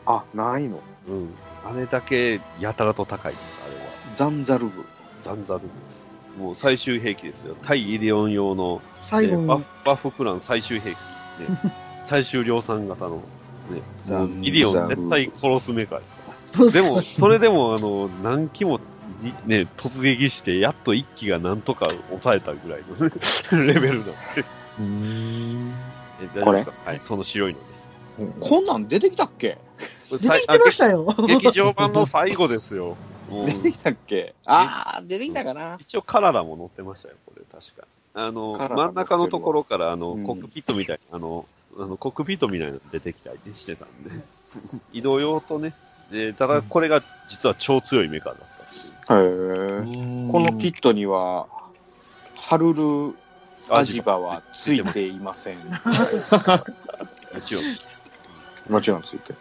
あ、ないの？うん。あれだけやたらと高いです、あれは。ザンザルブ。ザンザルブです。もう最終兵器ですよ。対イデオン用の、ね最後に。バフバッフ・クラン最終兵器。ね、*laughs* 最終量産型の、ね、イデオン絶対殺すメーカーですから。でも、それでも、あの、何機も、にね、突撃して、やっと一機がなんとか抑えたぐらいの *laughs* レベルなんで。え大丈夫ですか？はい、その白いのです。こんなん出てきたっけ？出てきてましたよ。あ劇場版の最後ですよ。*laughs* もう出てきたっけ？あー、出てきたかな一応カララも乗ってましたよ、これ、確か。あの、真ん中のところから、あの、うんコックピットみたいな、あの、あの、コックピットみたいなの出てきたりしてたんで、*laughs* 移動用とね、でただこれが実は超強いメーカーだった。へーこのキットには、ハルルアジバはついていません。もちろん。もちろんついてる。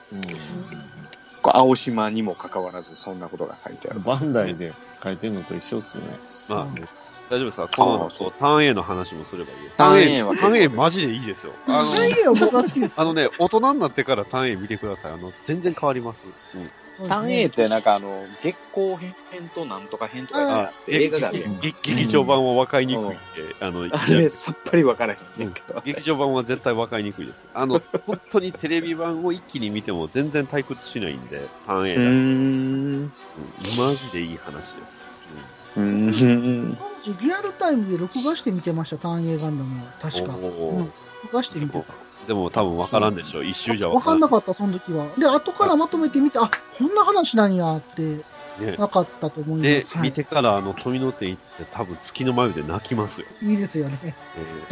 これ青島にもかかわらずそんなことが書いてある。バンダイで書いてるのと一緒っすよね。まあね、大丈夫ですか？このあそう後、ターン A の話もすればいいです。ターン A はターン A マジでいいですよ。あの、大変は僕は好きです。あのね、大人になってからターン A 見てください。あの、全然変わります。うん。ターン A ってなんかあの、月光編となんとか編とかがあって映画があ劇劇場版は分かりにくいんで、あの、あれさっぱりわからへんねんけど。劇場版は絶対分かりにくいです。あの、本当にテレビ版を一気に見ても全然退屈しないんで、ターン A だ、うんん。マジでいい話です。うん。当時リアルタイムで録画して見てました、ターン A ガンダムを。確か。おーうん録画して見てた。でも多分分からんでしょう。一周じゃわ分かんなかんなかった、その時は。で、後からまとめてみて、あ、こんな話なんやって、なかったと思いでます。、はい見てからあの富野店行って多分月の眉で泣きますよ。いいですよね。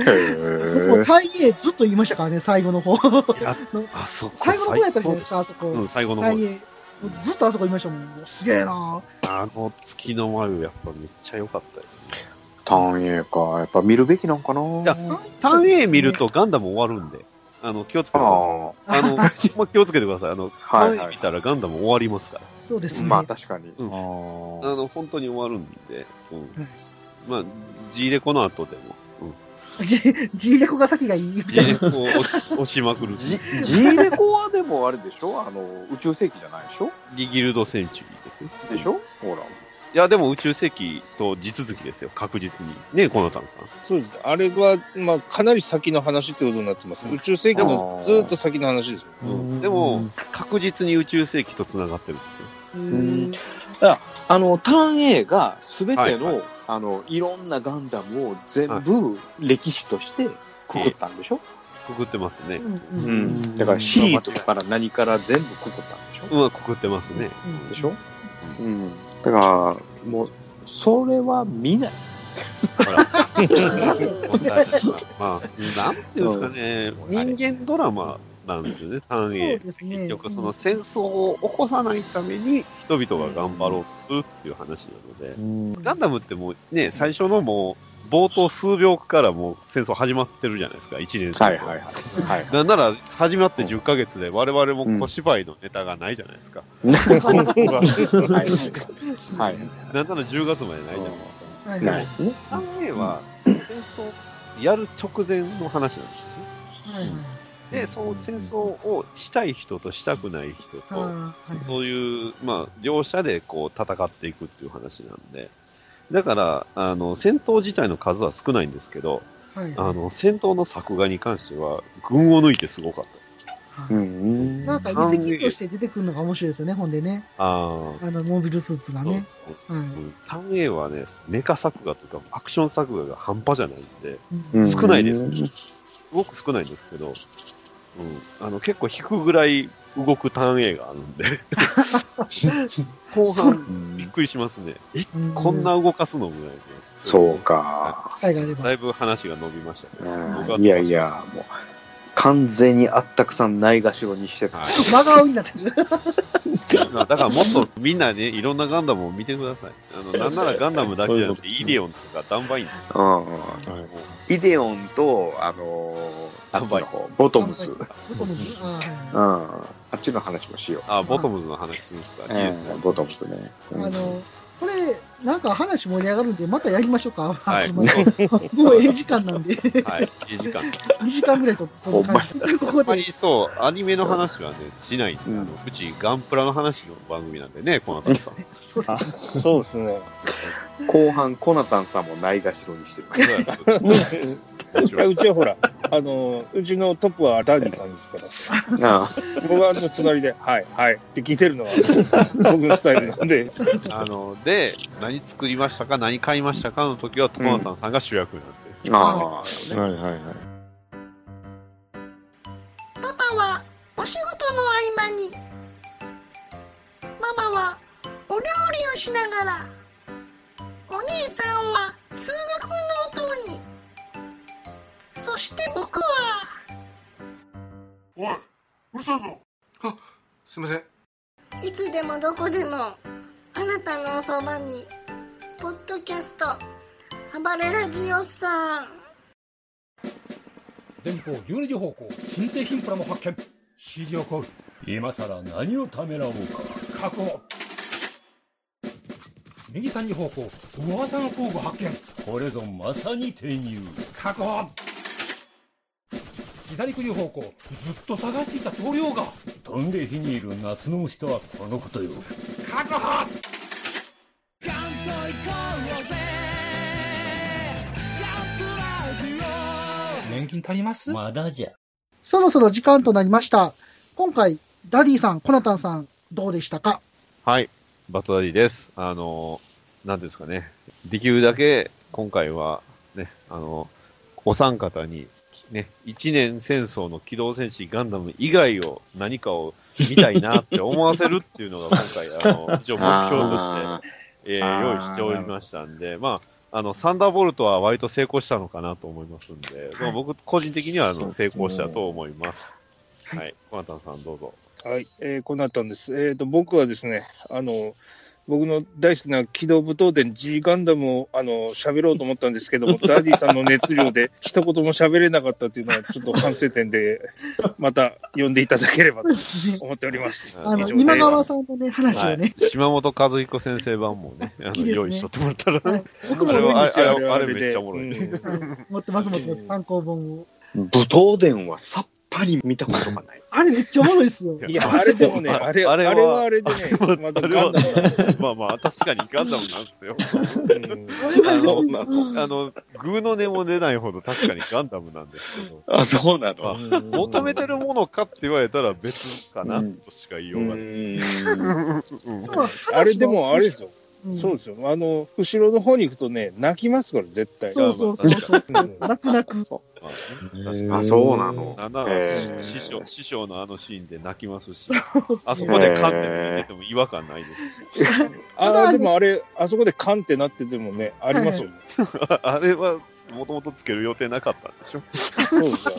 え僕もタイ A ずっと言いましたからね、最後の方。あそこ最後の方やったじゃないですか、あそこ。うん、最後の方タイ A。ずっとあそこ言いましたもん。もうすげえなあの月の眉やっぱめっちゃ良かったですね。ターン A か。やっぱ見るべきなんかないやターン A 見るとガンダム終わるんで。あの、気をつけてください。ああの、ほんま気をつけてください。あの、はいは見たらガンダム終わりますから。あ。そうですね。まあ確かに。うんあの、本当に終わるんで、うん。はいまあ、G レコの後でも、うん。ジジレコが先がいいみた G いレコを押しまくる。ジ G レコはでもあれでしょ？あの、宇宙世紀じゃないでしょ？ギギルドセンチュリーですね。でしょ？ほら。いや、でも宇宙世紀と地続きですよ、確実に。ね、このたんさん。そうです。あれは、まあ、かなり先の話ってことになってます。宇宙世紀のずっと先の話ですよ。うん、でも、確実に宇宙世紀と繋がってるんですよ。うんあの、ターン A が全ての、はいはいあの、いろんなガンダムを全部歴史としてくくったんでしょ、くくってますね。うんううんん、だからシートから何から全部くくったんでしょ、うまくくってますね。うんでしょ？うん。だから、もう、それは見ない。*laughs* まあ、なんていうんですかね、人間ドラマなんですよね、単そう影。ですね。結局、その戦争を起こさないために人々が頑張ろうとするっていう話なので、ガンダムってもうね、最初のもう、冒頭数秒からもう戦争始まってるじゃないですか、1年戦争。はいはいはい。はい。*laughs* なんなら、始まって10ヶ月で我々も小芝居のネタがないじゃないですか。はい。*laughs* はい。なんなら10月までないじゃないですか。はいなはいい。ね。単影は戦争やる直前の話なんですで、その戦争をしたい人としたくない人と、そういう、まあ、両者でこう戦っていくっていう話なんで、だから、あの、戦闘自体の数は少ないんですけど、はいあの、戦闘の作画に関しては、群を抜いてすごかった。うん。なんか遺跡として出てくるのが面白いですよね、ほんでね。ああ、あの、モビルスーツがそうね。はいうんはね、メカ作画というか、アクション作画が半端じゃないんで、うん少ないですすごく少ないんですけど、うん、あの結構引くぐらい動く単影があるんで、*laughs* 後半びっくりしますね。え、うんこんな動かすのぐらいで。そうか。だ。いぶ話が伸びましたけど。僕はうんいやいや、もう、完全にあったくさんないがしろにしてた。はい真顔になってる。まあだからもっとみんなね、いろんなガンダムを見てください。あの、なんならガンダムだけじゃなくて、イデオンとかダンバインとか、うんうん。イデオンと、あのー、あっちの方、ボトムズ。うん。ボトムズあっちの話もしよう。あ、ボトムズの話しました。いいですかええボトムズね。うんあの、これ、なんか話盛り上がるんで、またやりましょうか。はい。*laughs* もうええ時間なんで、はい。いい時間。2時間ぐらいとほんまここで、あんまりそう、アニメの話はね、しないんで、うんあのうちガンプラの話の番組なんでね、この後。そうあそうですね。後半、コナタンさんもないがしろにしてる。いやうちはほら、あの、うちのトップはダディさんですから、あ僕はあの隣で、はい、はいって聞いてるのは僕のスタイルなんで、あの、で、何作りましたか、何買いましたかの時は、トコナタンさんが主役なんで。あ。あはいはいはい。パパはお仕事の合間にママはお料理をしながらお姉さんは通学のお供に。そして僕は。おい、うるさいぞ。あ、すいません。いつでもどこでもあなたのおそばにポッドキャスト暴れラジオさん。前方12時方向新製品プラも発見。指示を行う。今さら何をためらおうか。確保右3時方向。噂の工具発見。これぞまさに転入。確保。左9時方向。ずっと探していた棟梁が。飛んで火にいる夏の虫とはこのことよ。確保。年金足ります？まだじゃ。そろそろ時間となりました。今回、ダディさん、コナタンさん、どうでしたか？はい。バトダディです。あの、なんですかね。できるだけ、今回は、ね、あの、お三方に、ね、一年戦争の機動戦士ガンダム以外を何かを見たいなって思わせるっていうのが今回、あの、*laughs* 一応目標として、あえー用意しておりましたんで、まあ、あの、サンダーボルトは割と成功したのかなと思いますんで、まあ、僕個人的にはあの成功したと思います。はい。コナタンさんどうぞ。はい、えー、こうなったんです。えっ、と、僕はですね、あの、僕の大好きな機動武闘伝 G ガンダムをあの喋ろうと思ったんですけども、*laughs* ダディさんの熱量で一言も喋れなかったっていうのはちょっと反省点で、また呼んでいただければと *laughs* 思っております。あの、今川さんのね、話をね、島本和彦先生版もね、あのね用意しとってもらったら、はい僕もあれはあれあれあれでめっちゃおもろいね。うん持ってます、持ってます。単行本を。武闘伝はさっぱり見たことがない。あれめっちゃおもろいっすよ。いや、あれでもね、あれ、あれはあれでね、まだガンまあまあ、確かにガンダムなんですよ。うんあの、グーの音も出ないほど確かにガンダムなんですけど、あ、そうなあの。求めてるものかって言われたら別かな、うんとしか言いうようーがない。あれでもあれですよ。うん。そうですよ。あの、後ろの方に行くとね、泣きますから、絶対。そうそうそう *laughs* 泣く泣く。まあそうなの。なんなへー。ら師匠師匠のあのシーンで泣きますし、あそこで観点ついてても違和感ないです。し、*laughs* ああ、でもあれ、あそこでカンってなっててもね、ありますよね。*laughs* あれはもともとつける予定なかったんでしょ？そうですよ。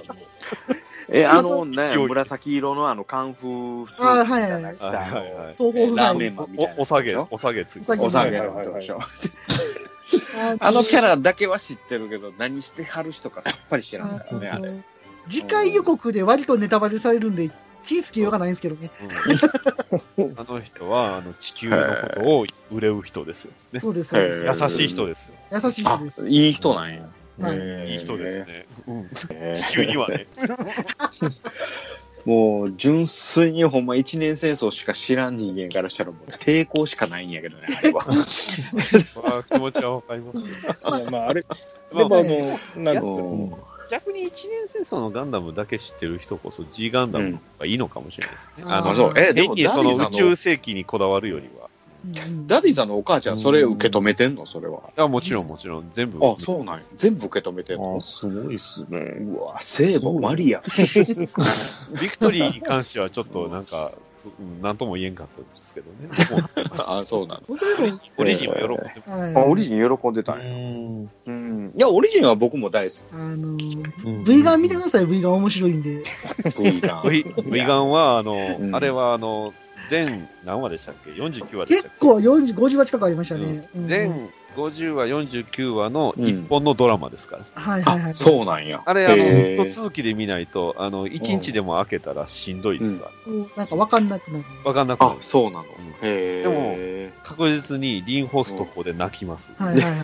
え、あのね、紫色のあの、カンフースあはいはいはい着たあのはいはいはい東方ラーメンマンみたいな。おお下げ、お下げついてお下げ。ああのキャラだけは知ってるけど、何してはる人かさっぱり知らんからね、あれ。次回予告で割とネタバレされるんで、気ぃつけようがないんですけどね。うん *laughs* あの人はあの地球のことを憂う人ですよ、ね。そうです、そうです。優しい人ですよ。優しい人あです。、いい人なんや。はいいい人です。ね。地球にはね。*laughs* もう、純粋にほんま一年戦争しか知らん人間からしたらもう抵抗しかないんやけどね、あれは。*laughs* まあ気持ちはわかりますよ。いやまあ、あれ、まあでもあの、なんですよ。うん逆に一年戦争のガンダムだけ知ってる人こそ G ガンダムの方がいいのかもしれないですね。うんあのあそうえでもその宇宙世紀にこだわるよりは。うんダディさんのお母ちゃん、それ受け止めてんの？それは。あもちろんもちろん全部。あ、そうなんや。全部受け止めてんの？あ、すごいっすね。うわ、聖母マリア。ビクトリーに関してはちょっとなんか、うんなんとも言えんかったですけどね。*laughs* あ、そうなの。*laughs* オリジンは喜んでオリジン喜んでたんや。うん。いや、オリジンは僕も大好あのー、V ガン見てください、V ガン面白いんで。*laughs* き。V が。V, v ガンは、あの、うんあれは、あの、全、何話でしたっけ ?49 話でしたっけ？結構40、50話近くありましたね。うん全50話、49話のうん一本のドラマですから。あ、はいはいはい。そうなんや。あれ、あの、へー一続きで見ないと、あの、一日でも開けたらしんどいですわ。うんなんかわかんなくなる。わかんなくなある、。そうなの。うんへえ。確実にリンホストこで泣きます。はいはいはいはい。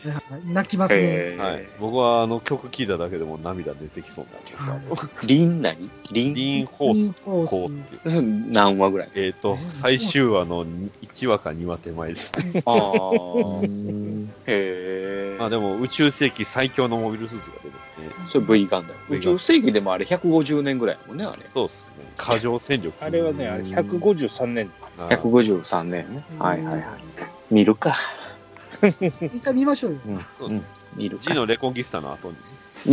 泣きますね。へはい。僕は、あの、曲聴いただけでも涙出てきそうになります。ー。リン何？リン？リンホースインフォこうーっていう。何話ぐらい？えっ、と、最終話の1話か2話手前ですね。ああ。へえ。まあでも、宇宙世紀最強のモビルスーツが出てですね。それ V ガンダム。宇宙世紀でもあれ150年ぐらいやもんね、あれ。そうですね。過剰戦力。あれはね、あれ153年です。あ153年ね。はいはいはい。見るか。一 *laughs* 回見ましょうよ。そううん。見る G か。のレコンギスタの後に。す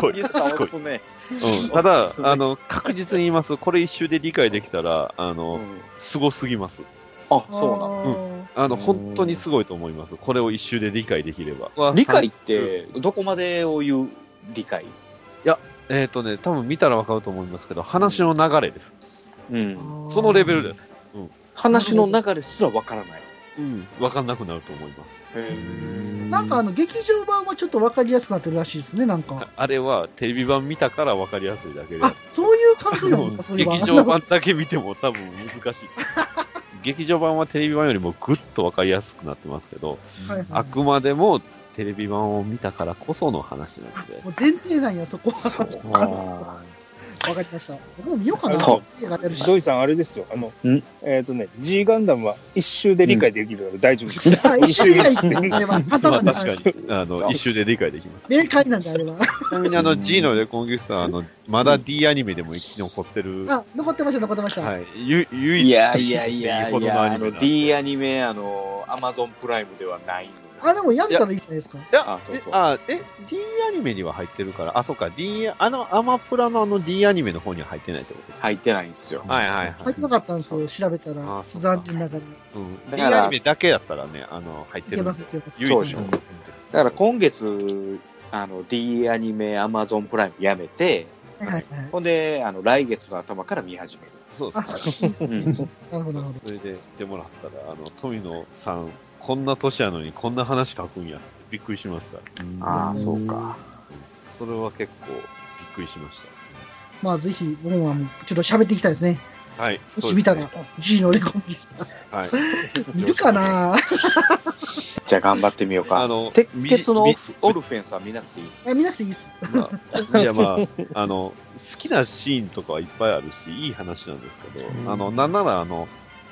ごいギスタ押すね。うん、ただ、あの、確実に言います。これ一周で理解できたら、あの、すごすぎます。あ、そうなの。あの、本当にすごいと思います。これを一周で理解できれば。理解って、どこまでを言う理解？えっ、とね、多分見たらわかると思いますけど、話の流れです。うん。そのレベルです。うん。話の流れすらわからない。うん。わかんなくなると思います。なんかあの、劇場版はちょっとわかりやすくなってるらしいですね、なんか。あれはテレビ版見たからわかりやすいだけであ、そういう感想なんですか、それは。劇場版だけ見ても多分難しい。劇場版はテレビ版よりもぐっとわかりやすくなってますけど、はいはいあくまでもテレビ版を見たからこその話なので。もう前提なんや、そこは。あわかりました。僕も見ようかな。映画やるし。土井さん、あれですよ。あのん、えっとね、G ガンダムは一周で理解できるから大丈夫です。あ、一緒にないって、あれは。簡単まあなん確かに、あの、一周で理解できます。明快なんだ、あれは。ちなみにあの G のレコンギスタは、あの、まだ D アニメでも生き残ってる、はあ、残ってました、残ってました。い、ゆ唯一いやいやいや D アニメ、あの、アマゾンプライムではないのよ。あ、でもやめたらいいじゃないですか。いや、あそうそうえあ、え、D アニメには入ってるから、あ、そうか、D、あの、アマプラのあの D アニメの方には入ってないってことですか？入ってないんですよ。はいはいはい。入ってなかったんですよ、調べたらあ。そうか残念ながら。うん。だ D からアニメだけだったらね、あの、入ってるんでいけます、いけます。唯一のだから今月、あの、D アニメアマゾンプライムやめて、はいはいはい。ほんで、あの、来月の頭から見始める。そうあ、ですね。なるほど、なるほそれで来てもらったら、あの、富野さん、こんな年やのにこんな話書くんやってびっくりしますから。ああ、そうか。それは結構びっくりしましど。まあ、ぜひ、僕はもうちょっと喋っていきたいですね。た。はい。もし見たら、G のレコンギスタ。はい。*laughs* 見るかな？*laughs* じゃあ頑張ってみようか。あの鉄血のオみルオルフェンさん見なくていいえ見なくていいっす。まあ、いやまあ、あの、好きなシーンとかはいっぱいあるし、いい話なんですけど、あの、なんならあの、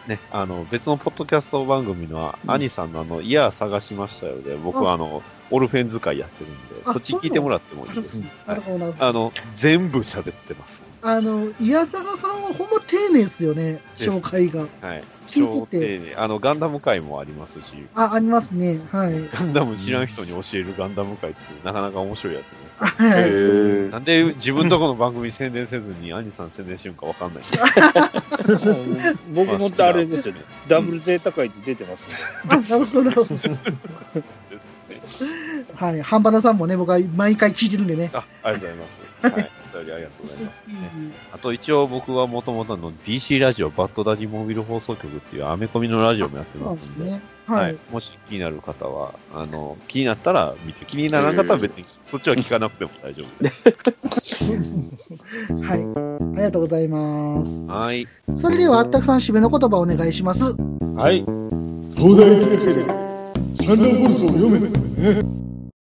ね、あの、別のポッドキャスト番組の、兄さんのあの、イヤー探しましたよで、僕はあの、オルフェン使いやってるんで、あそっち聞いてもらってもいいです。なるほど、なるほど。あの、全部喋ってます。あの、イヤサガさんはほんま丁寧っすよね、紹介が。はい。聞いて超てあの、ガンダム会もありますし、あ、ありますね。はい。ガンダム知らん人に教えるガンダム会ってなかなか面白いやつね。なんで自分とこの番組宣伝せずに、兄さん宣伝しようかわかんない。*laughs* 僕もあれですよね。ダブルゼータ会って出てますね。あ、なるほど、なるほど。はい。半端なさんもね、僕は毎回聞いてるんでね。あ、ありがとうございます。はい。お便りありがとうございます。*laughs* あと一応僕はもともとの DC ラジオバッドダディモービル放送局っていうアメコミのラジオもやってますんで。はい。もし気になる方は、あの、気になったら見て、気にならなかったら別にそっちは聞かなくても大丈夫です。*laughs* はい。ありがとうございます。はい。それでは、あったくさん締めの言葉をお願いします。はい。東大出てる三段ボルトを読め。